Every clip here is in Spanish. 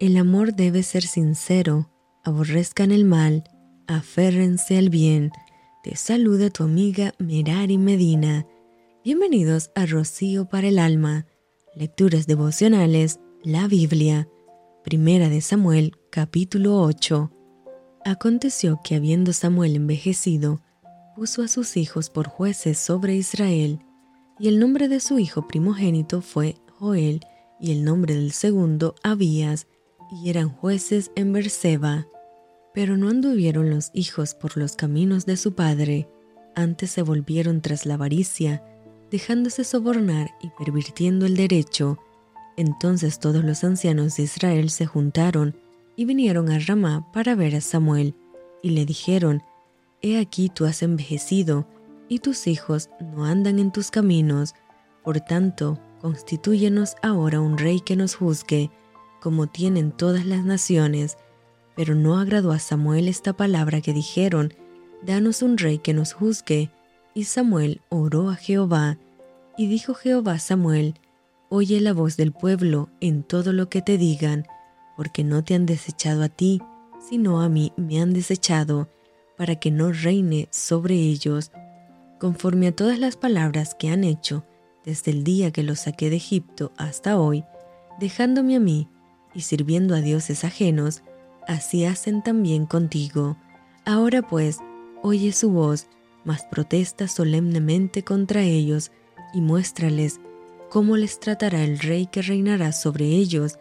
El amor debe ser sincero, aborrezcan el mal, aférrense al bien. Te saluda tu amiga Merari Medina. Bienvenidos a Rocío para el Alma, Lecturas Devocionales, la Biblia. Primera de Samuel, capítulo 8. Aconteció que habiendo Samuel envejecido, puso a sus hijos por jueces sobre Israel, y el nombre de su hijo primogénito fue Joel, y el nombre del segundo Abías, y eran jueces en Berseba. Pero no anduvieron los hijos por los caminos de su padre, antes se volvieron tras la avaricia, dejándose sobornar y pervirtiendo el derecho. Entonces todos los ancianos de Israel se juntaron y vinieron a Ramá para ver a Samuel, y le dijeron, He aquí tú has envejecido, y tus hijos no andan en tus caminos, por tanto, constitúyenos ahora un rey que nos juzgue, como tienen todas las naciones. Pero no agradó a Samuel esta palabra que dijeron, Danos un rey que nos juzgue. Y Samuel oró a Jehová, y dijo Jehová a Samuel, Oye la voz del pueblo en todo lo que te digan, porque no te han desechado a ti, sino a mí me han desechado, para que no reine sobre ellos, conforme a todas las palabras que han hecho desde el día que los saqué de Egipto hasta hoy, dejándome a mí, y sirviendo a dioses ajenos, así hacen también contigo. Ahora pues, oye su voz, mas protesta solemnemente contra ellos, y muéstrales cómo les tratará el rey que reinará sobre ellos.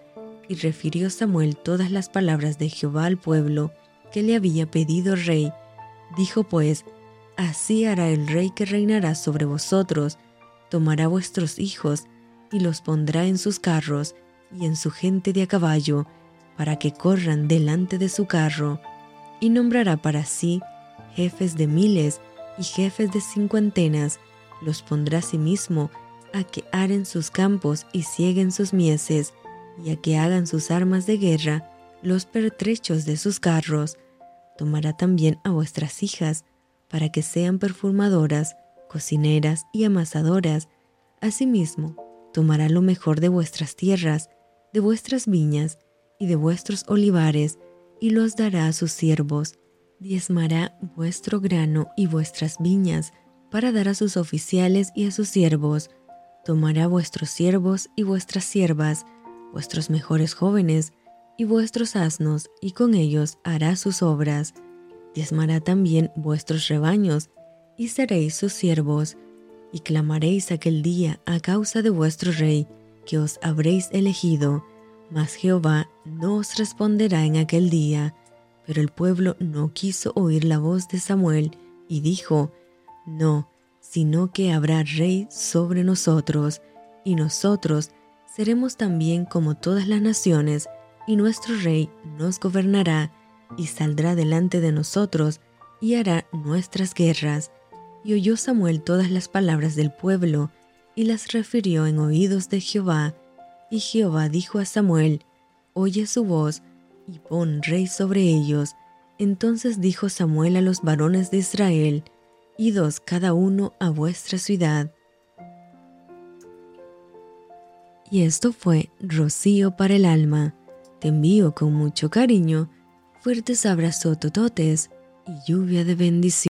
Y refirió Samuel todas las palabras de Jehová al pueblo que le había pedido rey. Dijo pues, Así hará el rey que reinará sobre vosotros, tomará vuestros hijos y los pondrá en sus carros, y en su gente de a caballo, para que corran delante de su carro, y nombrará para sí jefes de miles y jefes de cincuentenas, los pondrá a sí mismo a que aren sus campos y cieguen sus mieses, y a que hagan sus armas de guerra los pertrechos de sus carros. Tomará también a vuestras hijas, para que sean perfumadoras, cocineras y amasadoras. Asimismo, tomará lo mejor de vuestras tierras, de vuestras viñas y de vuestros olivares, y los dará a sus siervos. Diezmará vuestro grano y vuestras viñas, para dar a sus oficiales y a sus siervos. Tomará vuestros siervos y vuestras siervas, vuestros mejores jóvenes y vuestros asnos, y con ellos hará sus obras. Diezmará también vuestros rebaños, y seréis sus siervos, y clamaréis aquel día a causa de vuestro rey, que os habréis elegido, mas Jehová no os responderá en aquel día. Pero el pueblo no quiso oír la voz de Samuel, y dijo, No, sino que habrá rey sobre nosotros, y nosotros seremos también como todas las naciones, y nuestro rey nos gobernará, y saldrá delante de nosotros, y hará nuestras guerras. Y oyó Samuel todas las palabras del pueblo, y las refirió en oídos de Jehová. Y Jehová dijo a Samuel, Oye su voz, y pon rey sobre ellos. Entonces dijo Samuel a los varones de Israel, Idos cada uno a vuestra ciudad. Y esto fue Rocío para el alma. Te envío con mucho cariño, fuertes abrazos tototes y lluvia de bendición.